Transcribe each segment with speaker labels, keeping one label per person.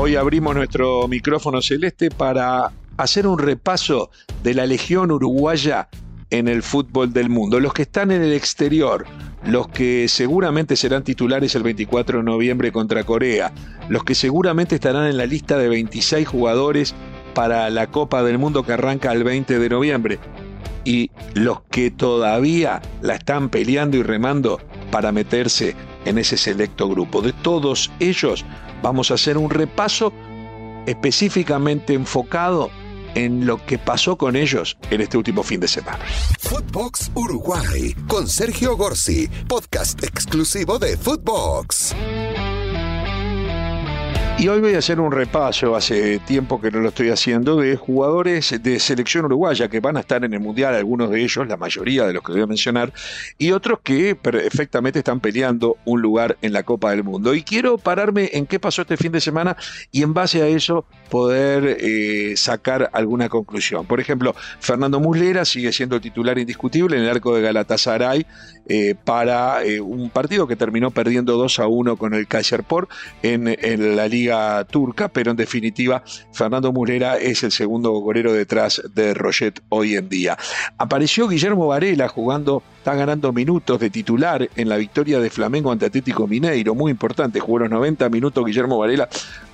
Speaker 1: Hoy abrimos nuestro micrófono celeste para hacer un repaso de la Legión Uruguaya en el fútbol del mundo. Los que están en el exterior, los que seguramente serán titulares el 24 de noviembre contra Corea, los que seguramente estarán en la lista de 26 jugadores para la Copa del Mundo que arranca el 20 de noviembre, y los que todavía la están peleando y remando para meterse en ese selecto grupo. De todos ellos vamos a hacer un repaso específicamente enfocado en lo que pasó con ellos en este último fin de semana.
Speaker 2: Footbox Uruguay con Sergio Gorsi, podcast exclusivo de Footbox.
Speaker 1: Y hoy voy a hacer un repaso, hace tiempo que no lo estoy haciendo, de jugadores de selección uruguaya que van a estar en el Mundial, algunos de ellos, la mayoría de los que voy a mencionar, y otros que perfectamente están peleando un lugar en la Copa del Mundo. Y quiero pararme en qué pasó este fin de semana y en base a eso poder eh, sacar alguna conclusión. Por ejemplo, Fernando Muslera sigue siendo titular indiscutible en el arco de Galatasaray eh, para eh, un partido que terminó perdiendo 2 a 1 con el Kaiserport en, en la Liga turca, pero en definitiva Fernando Murera es el segundo golero detrás de Roget hoy en día. Apareció Guillermo Varela jugando, está ganando minutos de titular en la victoria de Flamengo ante Atlético Mineiro, muy importante, jugó los 90 minutos Guillermo Varela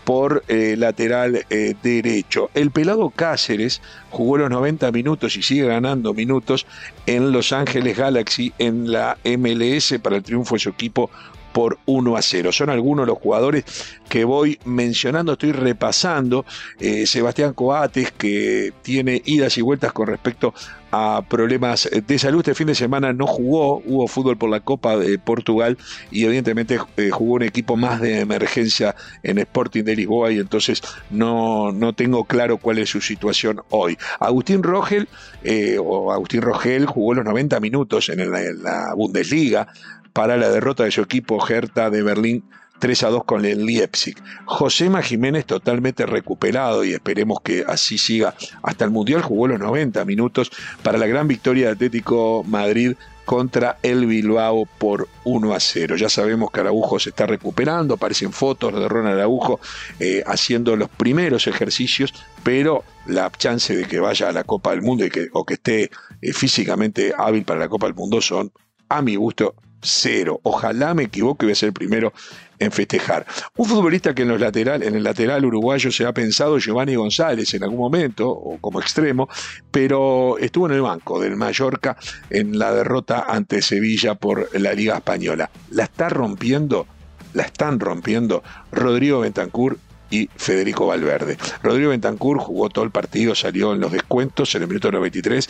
Speaker 1: por eh, lateral eh, derecho. El pelado Cáceres jugó los 90 minutos y sigue ganando minutos en Los Ángeles Galaxy en la MLS para el triunfo de su equipo por 1 a 0. Son algunos los jugadores que voy mencionando, estoy repasando. Eh, Sebastián Coates, que tiene idas y vueltas con respecto a problemas de salud. Este fin de semana no jugó, hubo fútbol por la Copa de Portugal y evidentemente eh, jugó un equipo más de emergencia en Sporting de Lisboa y entonces no, no tengo claro cuál es su situación hoy. Agustín Rogel, eh, o Agustín Rogel, jugó los 90 minutos en la Bundesliga, para la derrota de su equipo Hertha de Berlín 3 a 2 con el Leipzig. Josema Jiménez totalmente recuperado y esperemos que así siga hasta el Mundial. Jugó los 90 minutos para la gran victoria de Atlético Madrid contra el Bilbao por 1 a 0. Ya sabemos que Araujo se está recuperando, aparecen fotos de Ronald Araujo eh, haciendo los primeros ejercicios, pero la chance de que vaya a la Copa del Mundo y que, o que esté eh, físicamente hábil para la Copa del Mundo son, a mi gusto, cero. Ojalá me equivoque y voy a ser el primero en festejar. Un futbolista que en, los lateral, en el lateral uruguayo se ha pensado Giovanni González en algún momento, o como extremo, pero estuvo en el banco del Mallorca en la derrota ante Sevilla por la Liga Española. La está rompiendo, la están rompiendo Rodrigo Bentancur y Federico Valverde. Rodrigo Bentancur jugó todo el partido, salió en los descuentos en el minuto 93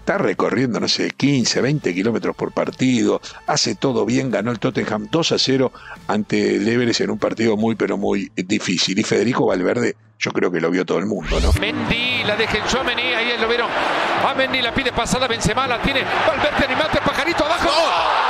Speaker 1: está recorriendo, no sé, 15, 20 kilómetros por partido, hace todo bien, ganó el Tottenham 2 a 0 ante el Everest en un partido muy, pero muy difícil. Y Federico Valverde, yo creo que lo vio todo el mundo, ¿no?
Speaker 3: Mendy, la deja en Chouameni, ahí lo vieron. A Mendy la pide pasada, Benzema la tiene, Valverde animate, pajarito abajo.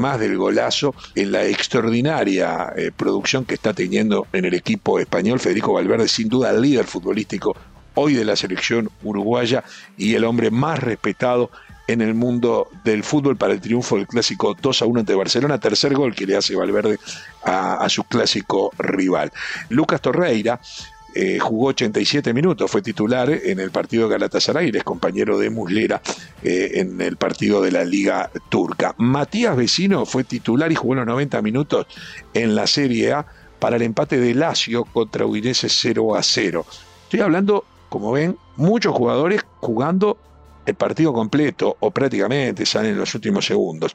Speaker 1: Además del golazo, en la extraordinaria eh, producción que está teniendo en el equipo español, Federico Valverde, sin duda el líder futbolístico hoy de la selección uruguaya y el hombre más respetado en el mundo del fútbol para el triunfo del clásico 2 a 1 ante Barcelona, tercer gol que le hace Valverde a, a su clásico rival. Lucas Torreira eh, jugó 87 minutos, fue titular en el partido de Galatasaray, es compañero de Muslera eh, en el partido de la Liga Turca. Matías Vecino fue titular y jugó los 90 minutos en la Serie A para el empate de Lazio contra Udinese 0 a 0. Estoy hablando, como ven, muchos jugadores jugando el partido completo o prácticamente sale en los últimos segundos.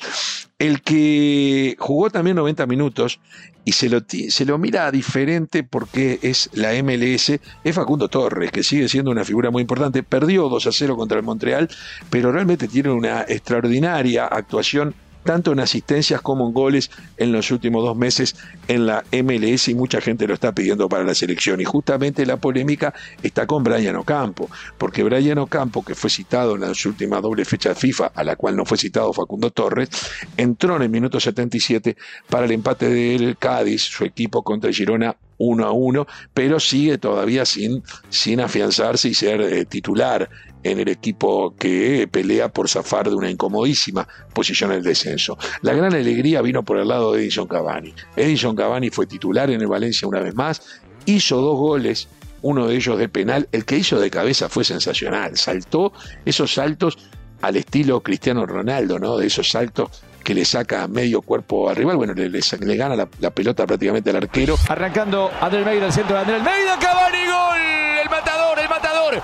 Speaker 1: El que jugó también 90 minutos y se lo, se lo mira diferente porque es la MLS, es Facundo Torres, que sigue siendo una figura muy importante. Perdió 2 a 0 contra el Montreal, pero realmente tiene una extraordinaria actuación tanto en asistencias como en goles en los últimos dos meses en la MLS y mucha gente lo está pidiendo para la selección. Y justamente la polémica está con Brian Ocampo, porque Brian Ocampo, que fue citado en las últimas doble fecha de FIFA, a la cual no fue citado Facundo Torres, entró en el minuto 77 para el empate del Cádiz, su equipo contra Girona uno a uno, pero sigue todavía sin, sin afianzarse y ser eh, titular en el equipo que pelea por zafar de una incomodísima posición en el descenso. La gran alegría vino por el lado de Edison Cavani. Edison Cavani fue titular en el Valencia una vez más, hizo dos goles, uno de ellos de penal, el que hizo de cabeza fue sensacional, saltó esos saltos al estilo Cristiano Ronaldo, ¿no? De esos saltos que le saca medio cuerpo al rival, bueno, le, le, gana la, pelota prácticamente al arquero.
Speaker 4: Arrancando André Almeida, el centro de André Almeida, Cavani, gol, el matador, el matador, gol,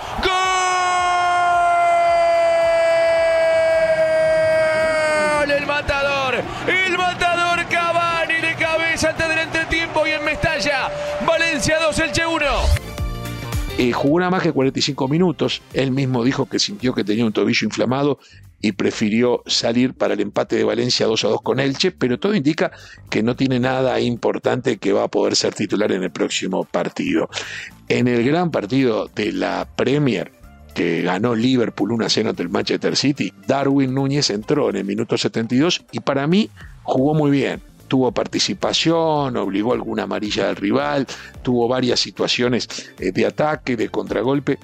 Speaker 4: el matador, el matador Cavani de cabeza antes del entretiempo y en Mestalla, Valencia 2, el Che 1.
Speaker 1: Eh, jugó nada más que 45 minutos. Él mismo dijo que sintió que tenía un tobillo inflamado y prefirió salir para el empate de Valencia 2 a 2 con Elche, pero todo indica que no tiene nada importante que va a poder ser titular en el próximo partido. En el gran partido de la Premier, que ganó Liverpool 1 a 0 ante el Manchester City, Darwin Núñez entró en el minuto 72 y para mí jugó muy bien. Tuvo participación, obligó alguna amarilla al rival, tuvo varias situaciones eh, de ataque, de contragolpe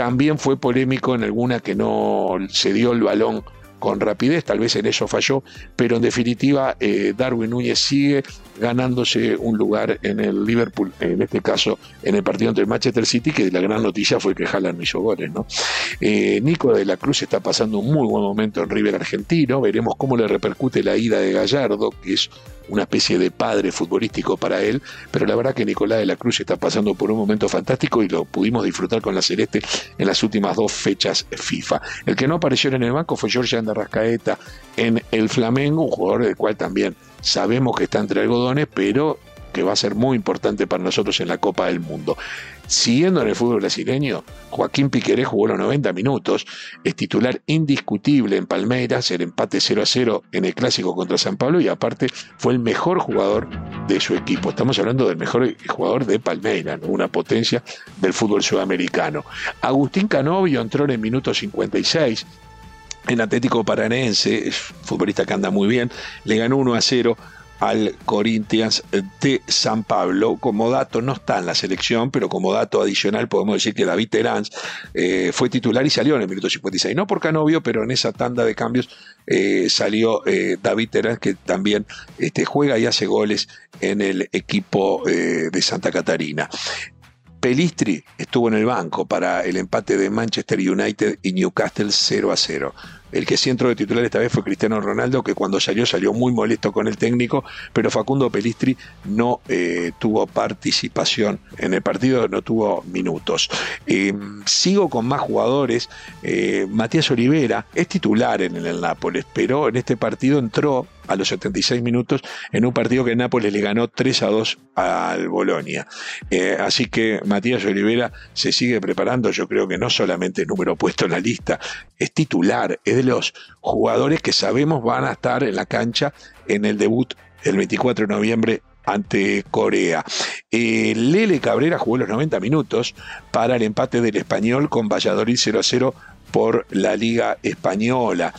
Speaker 1: también fue polémico en alguna que no se dio el balón con rapidez, tal vez en eso falló, pero en definitiva eh, Darwin Núñez sigue ganándose un lugar en el Liverpool, en este caso en el partido entre el Manchester City, que la gran noticia fue que Haaland no hizo goles. ¿no? Eh, Nico de la Cruz está pasando un muy buen momento en River argentino, veremos cómo le repercute la ida de Gallardo, que es una especie de padre futbolístico para él, pero la verdad que Nicolás de la Cruz está pasando por un momento fantástico y lo pudimos disfrutar con la Celeste en las últimas dos fechas FIFA. El que no apareció en el banco fue Rascaeta en el Flamengo, un jugador del cual también sabemos que está entre algodones, pero que va a ser muy importante para nosotros en la Copa del Mundo. Siguiendo en el fútbol brasileño, Joaquín Piqueré jugó los 90 minutos, es titular indiscutible en Palmeiras, el empate 0 a 0 en el clásico contra San Pablo y aparte fue el mejor jugador de su equipo. Estamos hablando del mejor jugador de Palmeiras, una potencia del fútbol sudamericano. Agustín Canovio entró en el minuto 56, en Atlético Paranense, futbolista que anda muy bien, le ganó 1 a 0 al Corinthians de San Pablo. Como dato, no está en la selección, pero como dato adicional podemos decir que David Terán eh, fue titular y salió en el minuto 56. No por Canovio, pero en esa tanda de cambios eh, salió eh, David Terán, que también este, juega y hace goles en el equipo de Santa Catarina. Pelistri estuvo en el banco para el empate de Manchester United y Newcastle 0 a 0. El que sí entró de titular esta vez fue Cristiano Ronaldo, que cuando salió salió muy molesto con el técnico, pero Facundo Pelistri no eh, tuvo participación en el partido, no tuvo minutos. Eh, sigo con más jugadores. Eh, Matías Olivera es titular en el Nápoles, pero en este partido entró a los 76 minutos en un partido que Nápoles le ganó 3 a 2 al Bolonia. así que Matías Olivera se sigue preparando, yo creo que no solamente número puesto en la lista, es titular, es de los jugadores que sabemos van a estar en la cancha en el debut el 24 de noviembre ante Corea. Eh, Lele Cabrera jugó los 90 minutos para el empate del español con Valladolid 0 a 0 por la Liga Española.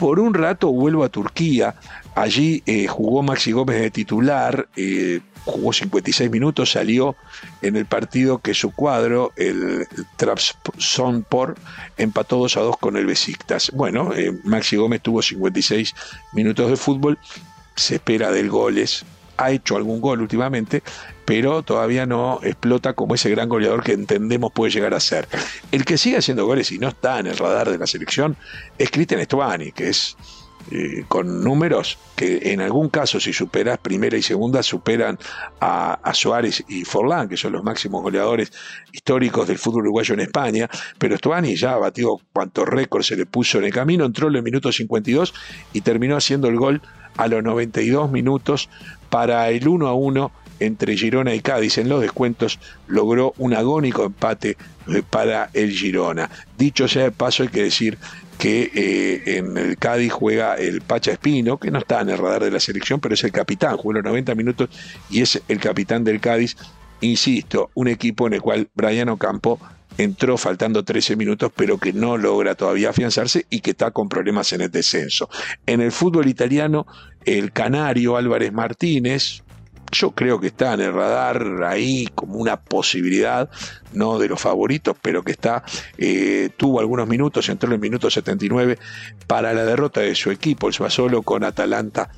Speaker 1: Por un rato vuelvo a Turquía, allí eh, jugó Maxi Gómez de titular, eh, jugó 56 minutos, salió en el partido que su cuadro, el Trabzonspor, empató 2 a 2 con el Besiktas. Bueno, eh, Maxi Gómez tuvo 56 minutos de fútbol, se espera del goles, ha hecho algún gol últimamente, pero todavía no explota como ese gran goleador que entendemos puede llegar a ser. El que sigue haciendo goles y no está en el radar de la selección es Cristian Estuani, que es eh, con números que en algún caso, si superas primera y segunda, superan a, Suárez y Forlán, que son los máximos goleadores históricos del fútbol uruguayo en España. Pero Stuani ya batió cuanto récord se le puso en el camino, entró en el minuto 52 y terminó haciendo el gol a los 92 minutos para el 1 a 1 entre Girona y Cádiz en los descuentos logró un agónico empate eh, para el Girona. Dicho sea de paso, hay que decir que eh, en el Cádiz juega el Pacha Espino, que no está en el radar de la selección, pero es el capitán, juega los 90 minutos y es el capitán del Cádiz. Insisto, un equipo en el cual Brian Ocampo entró faltando 13 minutos, pero que no logra todavía afianzarse y que está con problemas en el descenso. En el fútbol italiano, el canario Álvarez Martínez, yo creo que está en el radar ahí como una posibilidad, no de los favoritos, pero que está, eh, tuvo algunos minutos, entró en el minuto 79 para la derrota de su equipo, el Suazolo con Atalanta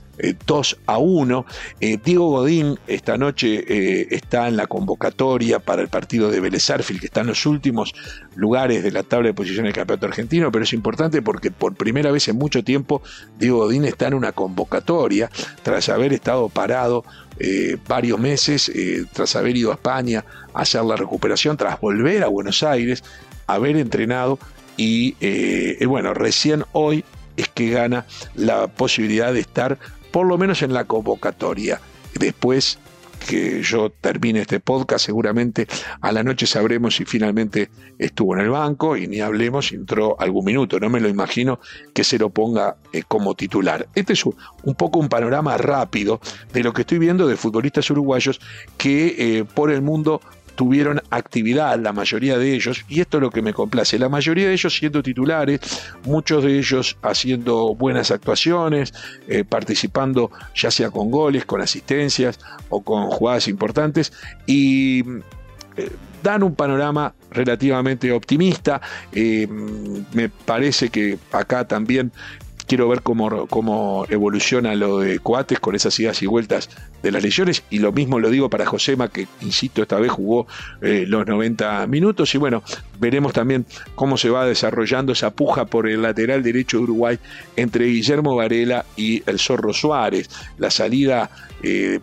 Speaker 1: 2 eh, a 1. Eh, Diego Godín esta noche está en la convocatoria para el partido de Vélez que está en los últimos lugares de la tabla de posiciones del campeonato argentino, pero es importante porque por primera vez en mucho tiempo Diego Godín está en una convocatoria tras haber estado parado eh, varios meses eh, tras haber ido a España a hacer la recuperación, tras volver a Buenos Aires, haber entrenado y eh, bueno, recién hoy es que gana la posibilidad de estar por lo menos en la convocatoria. Después que yo termine este podcast, seguramente a la noche sabremos si finalmente estuvo en el banco y ni hablemos si entró algún minuto. No me lo imagino que se lo ponga eh, como titular. Este es un, poco un panorama rápido de lo que estoy viendo de futbolistas uruguayos que eh, por el mundo tuvieron actividad, la mayoría de ellos, y esto es lo que me complace, la mayoría de ellos siendo titulares, muchos de ellos haciendo buenas actuaciones, eh, participando ya sea con goles, con asistencias o con jugadas importantes, y eh, dan un panorama relativamente optimista. Eh, me parece que acá también quiero ver cómo, cómo evoluciona lo de Coates con esas idas y vueltas de las lesiones. Y lo mismo lo digo para Josema, que insisto, esta vez jugó eh, los 90 minutos. Y bueno, veremos también cómo se va desarrollando esa puja por el lateral derecho de Uruguay entre Guillermo Varela y el Zorro Suárez. La salida eh,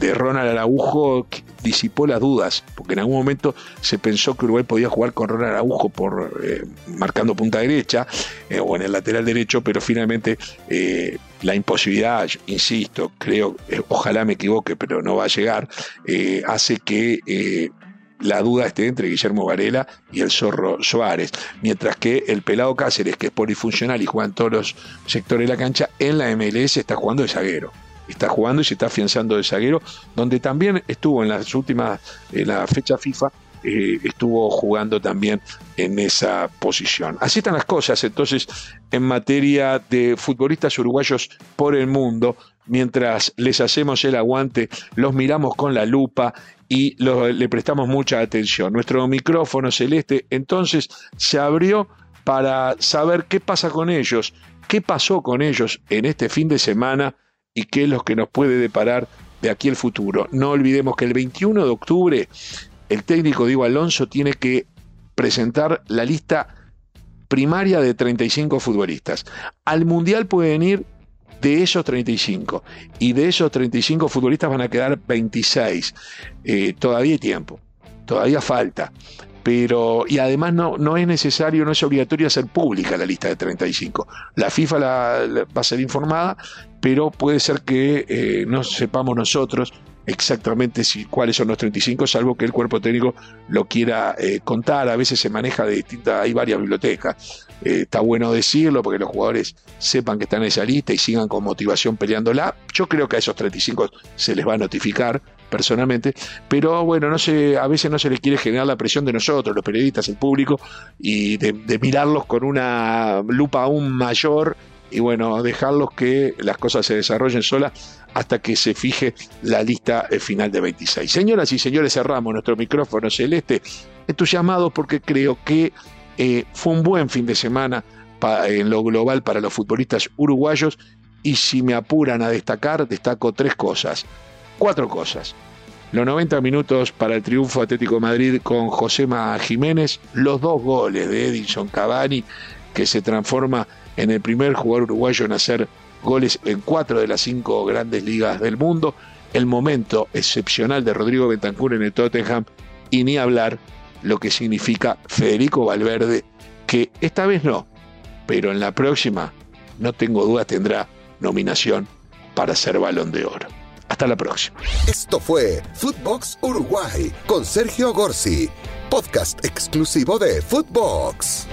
Speaker 1: de Ronald Araujo disipó las dudas, porque en algún momento se pensó que Uruguay podía jugar con Ronald Araujo por eh, marcando punta derecha o en el lateral derecho, pero finalmente la imposibilidad, insisto, creo, ojalá me equivoque, pero no va a llegar, eh, hace que eh, la duda esté entre Guillermo Varela y el Zorro Suárez, mientras que el Pelado Cáceres, que es polifuncional y juega en todos los sectores de la cancha, en la MLS está jugando de zaguero. Está jugando y se está afianzando de zaguero, donde también estuvo en las últimas, en la fecha FIFA, estuvo jugando también en esa posición. Así están las cosas, entonces, en materia de futbolistas uruguayos por el mundo, mientras les hacemos el aguante, los miramos con la lupa y le prestamos mucha atención. Nuestro micrófono celeste entonces se abrió para saber qué pasa con ellos, qué pasó con ellos en este fin de semana y qué es lo que nos puede deparar de aquí el futuro. No olvidemos que el 21 de octubre el técnico Diego Alonso tiene que presentar la lista primaria de 35 futbolistas. Al Mundial pueden ir de esos 35. Y de esos 35 futbolistas van a quedar 26. Eh, todavía hay tiempo, todavía falta. Pero, y además no, no es necesario, no es obligatorio hacer pública la lista de 35. La FIFA va a ser informada, pero puede ser que eh, no sepamos nosotros exactamente si, cuáles son los 35, salvo que el cuerpo técnico lo quiera eh, contar. A veces se maneja de distintas, hay varias bibliotecas. Eh, está bueno decirlo porque los jugadores sepan que están en esa lista y sigan con motivación peleándola. Yo creo que a esos 35 se les va a notificar personalmente, pero bueno, no sé, a veces no se les quiere generar la presión de nosotros, los periodistas, el público, y de, de mirarlos con una lupa aún mayor y bueno, dejarlos que las cosas se desarrollen solas hasta que se fije la lista eh, final de 26. Señoras y señores, cerramos nuestro micrófono celeste entusiasmados porque creo que eh, fue un buen fin de semana en lo global para los futbolistas uruguayos y si me apuran a destacar, destaco tres cosas, cuatro cosas. Los 90 minutos para el triunfo Atlético Madrid con Josema Jiménez, los dos goles de Edison Cavani, que se transforma en el primer jugador uruguayo en hacer goles en cuatro de las cinco grandes ligas del mundo, el momento excepcional de Rodrigo Bentancur en el Tottenham y ni hablar lo que significa Federico Valverde, que esta vez no, pero en la próxima, no tengo duda, tendrá nominación para ser balón de oro. Hasta la próxima.
Speaker 2: Esto fue Footbox Uruguay con Sergio Gorsi, podcast exclusivo de Footbox.